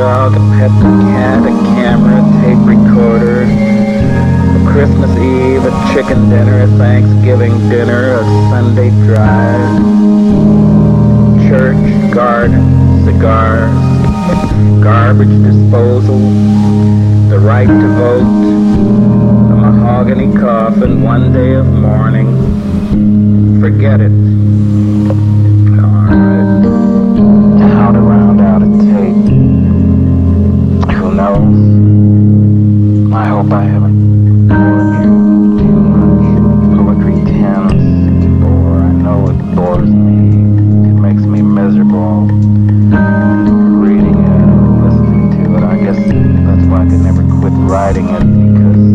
dog, a pet cat, a camera, a tape recorder, a Christmas Eve, a chicken dinner, a Thanksgiving dinner, a Sunday drive, church, garden, cigars, garbage disposal, the right to vote, a mahogany coffin, one day of mourning. Forget it. I hope I haven't bored you. I know it bores me. It makes me miserable. Reading it listening to it. I guess that's why I never quit writing it because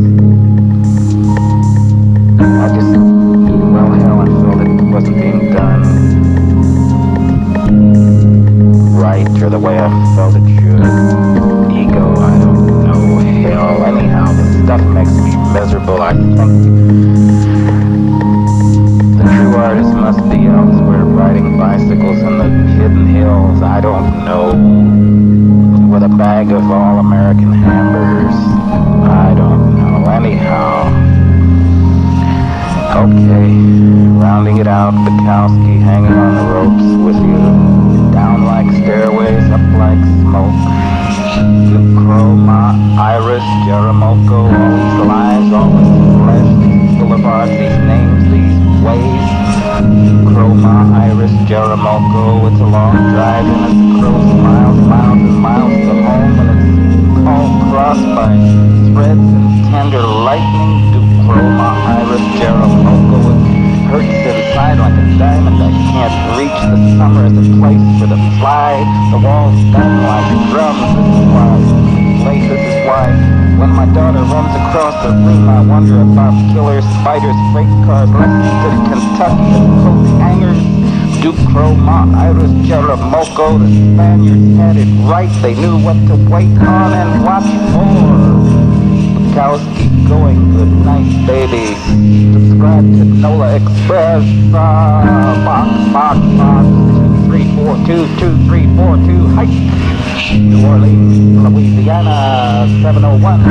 I just, well, hell, I felt it wasn't being done right or the way I felt it should. Stuff makes me miserable. I think the true artist must be elsewhere riding bicycles in the hidden hills. I don't know. With a bag of all American hamburgers. I don't know. Anyhow. Okay, rounding it out, Bukowski hanging on the ropes with you. Down like stairways, up like smoke. Chroma, Iris, Jeremoco, all these lies, all this flesh, these boulevards, these names, these ways. Chroma, Iris, Jeremoco, it's a long drive and it's a crow's miles, miles and miles to home and it's all crossed by threads and tender lightning. Chroma, Iris, Jeremoco, it hurts inside like a diamond. I can't reach the summer as a place for the fly. The walls bang like drums. This is why late. This is why when my daughter runs across the room, I wonder about killers, spiders, freight cars, Lexington, Kentucky, and coat hangers. Duke Chroma, Iris, Jeremoco, the Spaniards had it right. They knew what to wait on and watch for. Bukowski going. Good night, baby. Subscribe to NOLA Express. Uh, box, box, box. Two, three, four, two, two, three, four, two. Hi. New Orleans, Louisiana. 701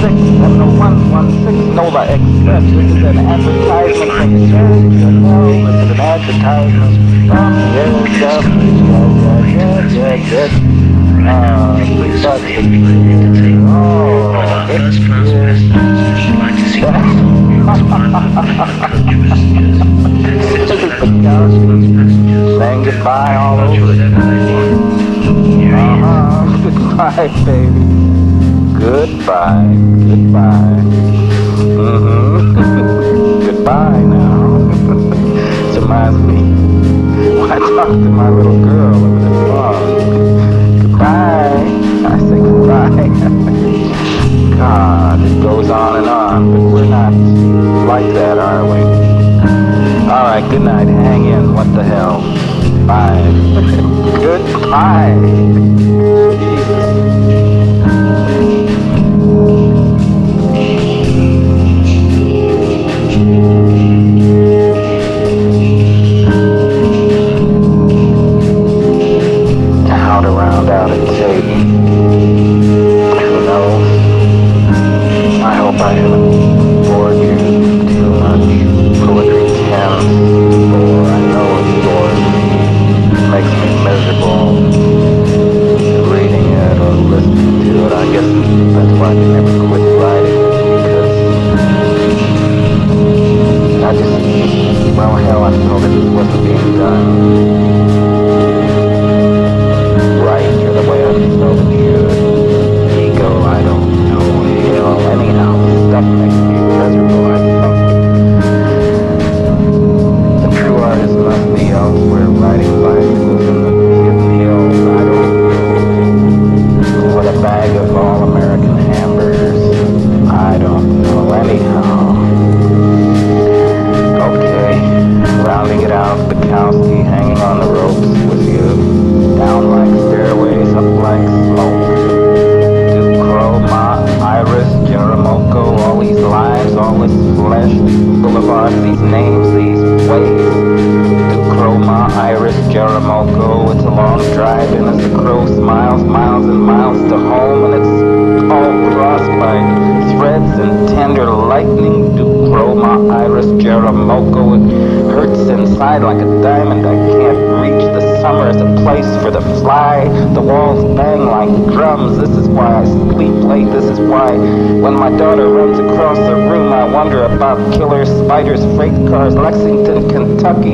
16 701 16 NOLA Express. This is an advertisement from the church. This is an advertisement from the yes, yes, yes, yes, yes, yes. Uh, the Oh, to see goodbye reminds me. When I talk to my little girl over the phone. Goodbye. I say goodbye. God, it goes on and on, but we're not like that, are we? All right, good night. Hang in. What the hell? Bye. Goodbye.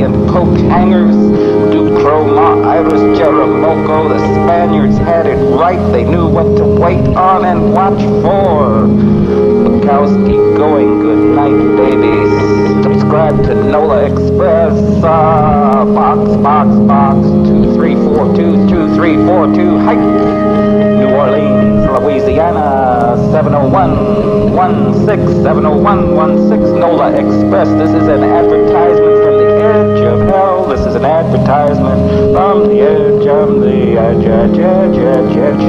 And coke hangers. Ducroma, Iris, Jeremoco, the Spaniards had it right. They knew what to wait on and watch for. Bukowski going, good night, babies. Subscribe to NOLA Express. Uh, box, box, box, 2342, 2342, hike. New Orleans, Louisiana, 70116, 70116, NOLA Express. This is an advertisement from the. This is an advertisement from the edge, on the edge, edge, edge, edge, edge.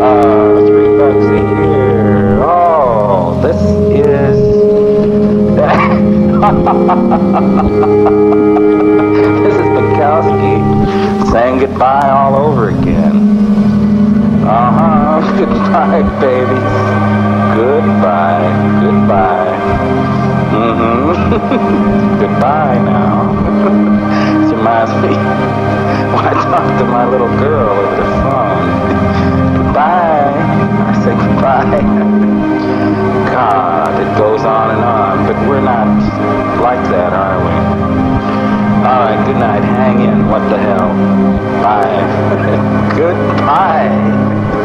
Uh, three bucks a year. Oh, this is. this is Bukowski saying goodbye all over again. Uh huh. Goodbye, babies. Goodbye. Goodbye. Mm hmm. goodbye now. Reminds me when I talk to my little girl over the phone. goodbye. I say goodbye. God, it goes on and on, but we're not like that, are we? All right, good night. Hang in. What the hell? Bye. Goodbye.